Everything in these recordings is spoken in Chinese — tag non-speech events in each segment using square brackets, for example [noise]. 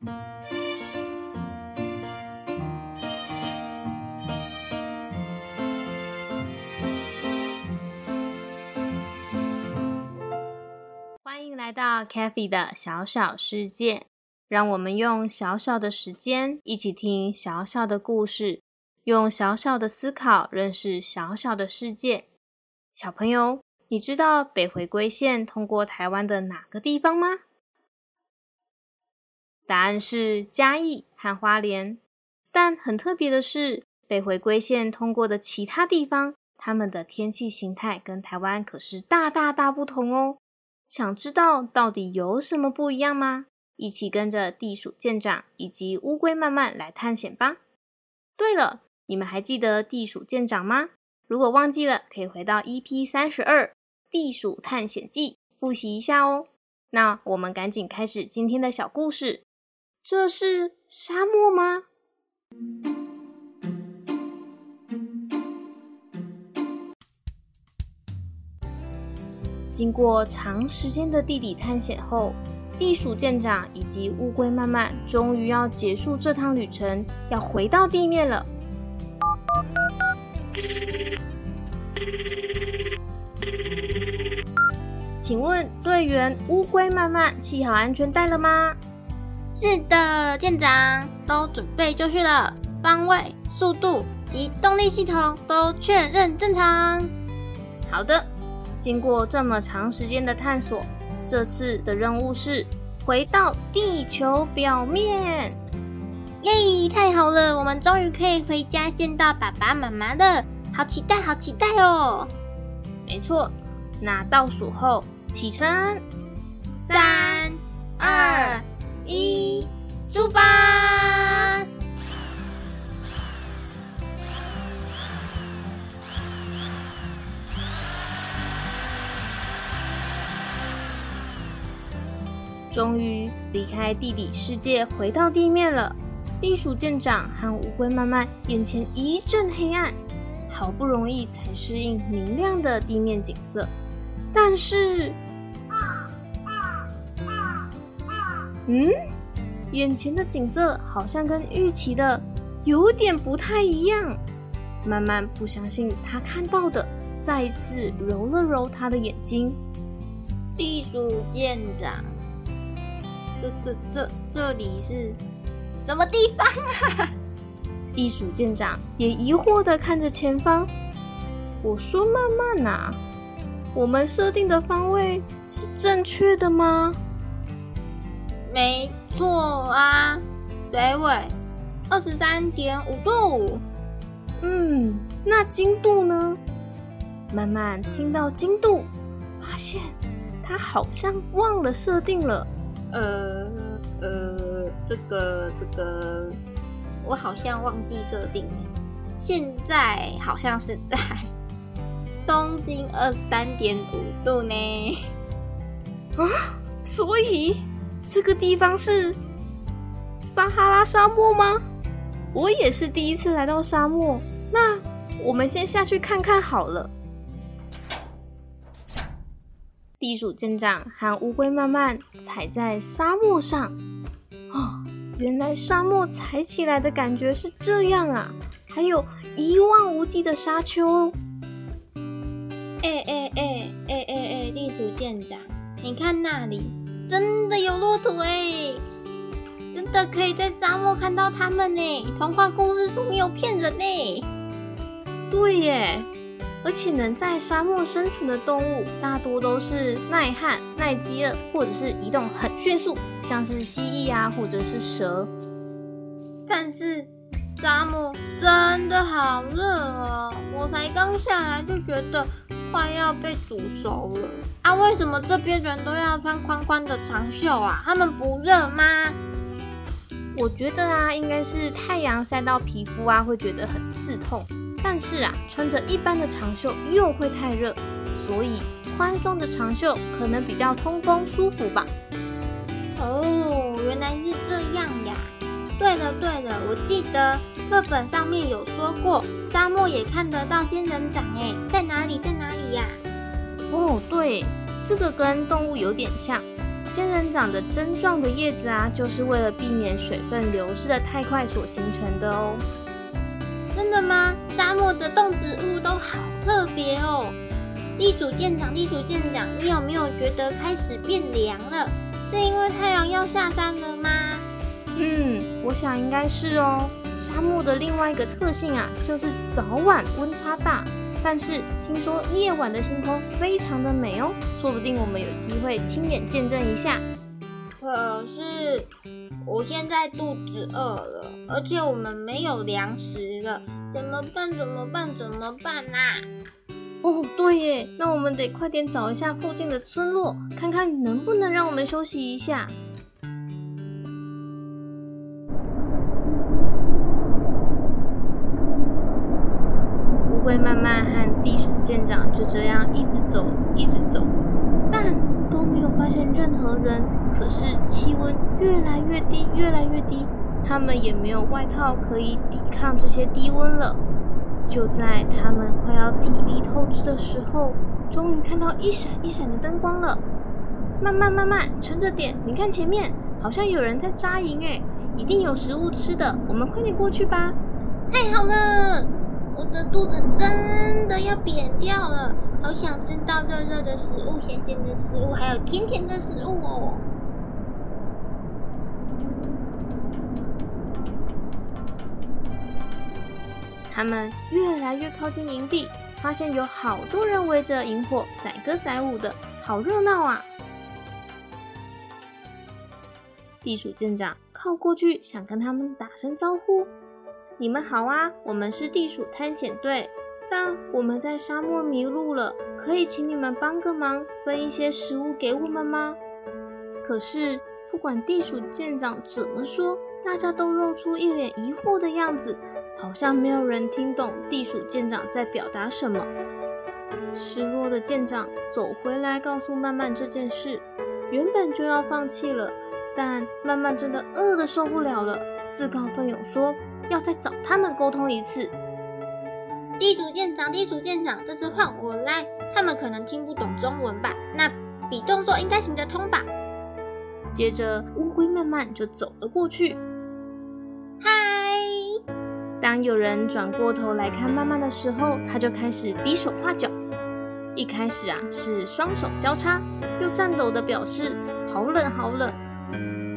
欢迎来到 c a f e 的小小世界，让我们用小小的时间一起听小小的故事，用小小的思考认识小小的世界。小朋友，你知道北回归线通过台湾的哪个地方吗？答案是嘉义和花莲。但很特别的是，北回归线通过的其他地方，它们的天气形态跟台湾可是大大大不同哦。想知道到底有什么不一样吗？一起跟着地鼠舰长以及乌龟慢慢来探险吧。对了，你们还记得地鼠舰长吗？如果忘记了，可以回到 EP 三十二《地鼠探险记》复习一下哦。那我们赶紧开始今天的小故事。这是沙漠吗？经过长时间的地底探险后，地鼠舰长以及乌龟慢慢终于要结束这趟旅程，要回到地面了。请问队员乌龟慢慢系好安全带了吗？是的，舰长，都准备就绪了，方位、速度及动力系统都确认正常。好的。经过这么长时间的探索，这次的任务是回到地球表面。耶，太好了，我们终于可以回家见到爸爸妈妈了，好期待，好期待哦！没错，那倒数后启程，三、二、一，出发！终于离开地底世界，回到地面了。地鼠舰长和乌龟慢慢眼前一阵黑暗，好不容易才适应明亮的地面景色。但是，嗯，眼前的景色好像跟预期的有点不太一样。慢慢不相信他看到的，再一次揉了揉他的眼睛。地鼠舰长。这这这这里是什么地方啊？地鼠舰长也疑惑的看着前方。我说：“慢慢呐，我们设定的方位是正确的吗？”没错啊，北纬二十三点五度。嗯，那经度呢？慢慢听到经度，发现他好像忘了设定了。呃呃，这个这个，我好像忘记设定了。现在好像是在 [laughs] 东经二三点五度呢。啊，所以这个地方是撒哈拉沙漠吗？我也是第一次来到沙漠，那我们先下去看看好了。地鼠舰长和乌龟慢慢踩在沙漠上，哦，原来沙漠踩起来的感觉是这样啊！还有一望无际的沙丘。哎哎哎哎哎哎，地鼠舰长，你看那里，真的有骆驼哎！真的可以在沙漠看到它们呢！童话故事书没有骗人呢。对耶。而且能在沙漠生存的动物，大多都是耐旱、耐饥饿，或者是移动很迅速，像是蜥蜴啊，或者是蛇。但是沙漠真的好热哦！我才刚下来就觉得快要被煮熟了啊！为什么这边人都要穿宽宽的长袖啊？他们不热吗？我觉得啊，应该是太阳晒到皮肤啊，会觉得很刺痛。但是啊，穿着一般的长袖又会太热，所以宽松的长袖可能比较通风舒服吧。哦，原来是这样呀！对了对了，我记得课本上面有说过，沙漠也看得到仙人掌哎，在哪里在哪里呀？哦，对，这个跟动物有点像，仙人掌的针状的叶子啊，就是为了避免水分流失的太快所形成的哦。真的吗？沙漠的动植物都好特别哦。地鼠舰长，地鼠舰长，你有没有觉得开始变凉了？是因为太阳要下山了吗？嗯，我想应该是哦。沙漠的另外一个特性啊，就是早晚温差大。但是听说夜晚的星空非常的美哦，说不定我们有机会亲眼见证一下。可是我现在肚子饿了，而且我们没有粮食了，怎么办？怎么办？怎么办啊？哦，对耶，那我们得快点找一下附近的村落，看看能不能让我们休息一下。会慢慢和地鼠舰长就这样一直走，一直走，但都没有发现任何人。可是气温越来越低，越来越低，他们也没有外套可以抵抗这些低温了。就在他们快要体力透支的时候，终于看到一闪一闪的灯光了。慢慢慢慢，撑着点，你看前面好像有人在扎营，哎，一定有食物吃的，我们快点过去吧。太好了！我的肚子真的要扁掉了，好想吃到热热的食物、咸咸的食物，还有甜甜的食物哦！他们越来越靠近营地，发现有好多人围着萤火载歌载舞的，好热闹啊！地鼠镇长靠过去，想跟他们打声招呼。你们好啊，我们是地鼠探险队，但我们在沙漠迷路了，可以请你们帮个忙，分一些食物给我们吗？可是不管地鼠舰长怎么说，大家都露出一脸疑惑的样子，好像没有人听懂地鼠舰长在表达什么。失落的舰长走回来，告诉曼曼这件事，原本就要放弃了，但曼曼真的饿得受不了了，自告奋勇说。要再找他们沟通一次。地鼠舰长，地鼠舰长，这次换我来。他们可能听不懂中文吧？那比动作应该行得通吧？接着，乌龟慢慢就走了过去。嗨！当有人转过头来看慢慢的时候，他就开始比手画脚。一开始啊，是双手交叉，又颤抖的表示好冷好冷。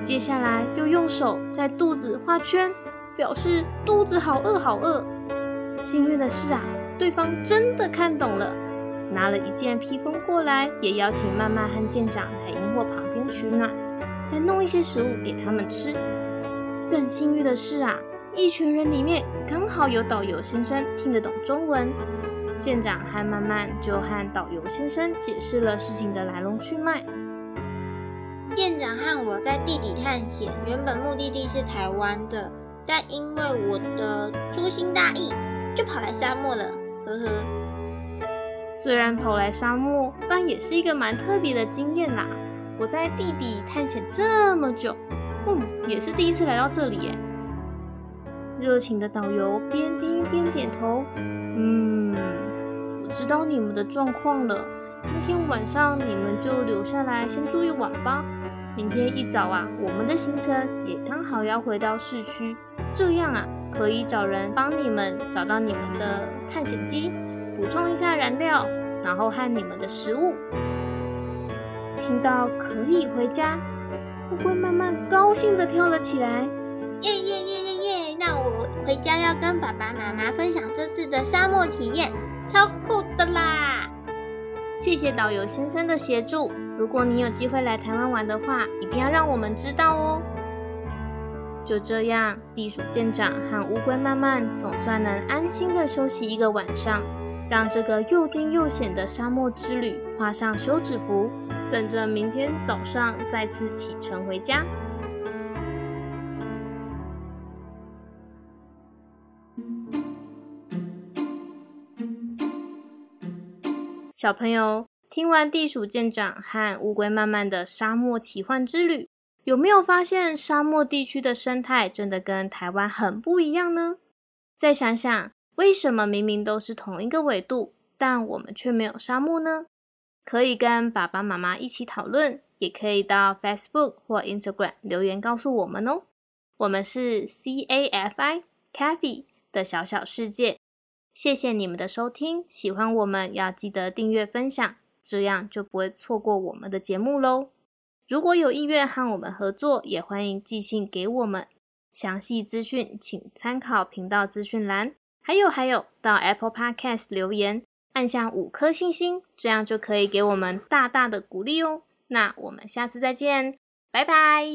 接下来又用手在肚子画圈。表示肚子好饿好饿。幸运的是啊，对方真的看懂了，拿了一件披风过来，也邀请曼曼和舰长来萤火旁边取暖，再弄一些食物给他们吃。更幸运的是啊，一群人里面刚好有导游先生听得懂中文，舰长和曼曼就和导游先生解释了事情的来龙去脉。舰长和我在地底探险，原本目的地是台湾的。但因为我的粗心大意，就跑来沙漠了，呵呵。虽然跑来沙漠，但也是一个蛮特别的经验啦。我在地底探险这么久，嗯，也是第一次来到这里耶。热情的导游边听边点头，嗯，我知道你们的状况了。今天晚上你们就留下来先住一晚吧。明天一早啊，我们的行程也刚好要回到市区。这样啊，可以找人帮你们找到你们的探险机，补充一下燃料，然后和你们的食物。听到可以回家，乌龟慢慢高兴的跳了起来，耶耶耶耶耶！那我回家要跟爸爸妈妈分享这次的沙漠体验，超酷的啦！谢谢导游先生的协助。如果你有机会来台湾玩的话，一定要让我们知道哦。就这样，地鼠舰长和乌龟慢慢总算能安心的休息一个晚上，让这个又惊又险的沙漠之旅画上休止符，等着明天早上再次启程回家。小朋友，听完地鼠舰长和乌龟慢慢的沙漠奇幻之旅。有没有发现沙漠地区的生态真的跟台湾很不一样呢？再想想，为什么明明都是同一个纬度，但我们却没有沙漠呢？可以跟爸爸妈妈一起讨论，也可以到 Facebook 或 Instagram 留言告诉我们哦。我们是 C A F I Cafe 的小小世界，谢谢你们的收听。喜欢我们要记得订阅分享，这样就不会错过我们的节目喽。如果有意愿和我们合作，也欢迎寄信给我们。详细资讯请参考频道资讯栏。还有还有，到 Apple Podcast 留言，按下五颗星星，这样就可以给我们大大的鼓励哦。那我们下次再见，拜拜。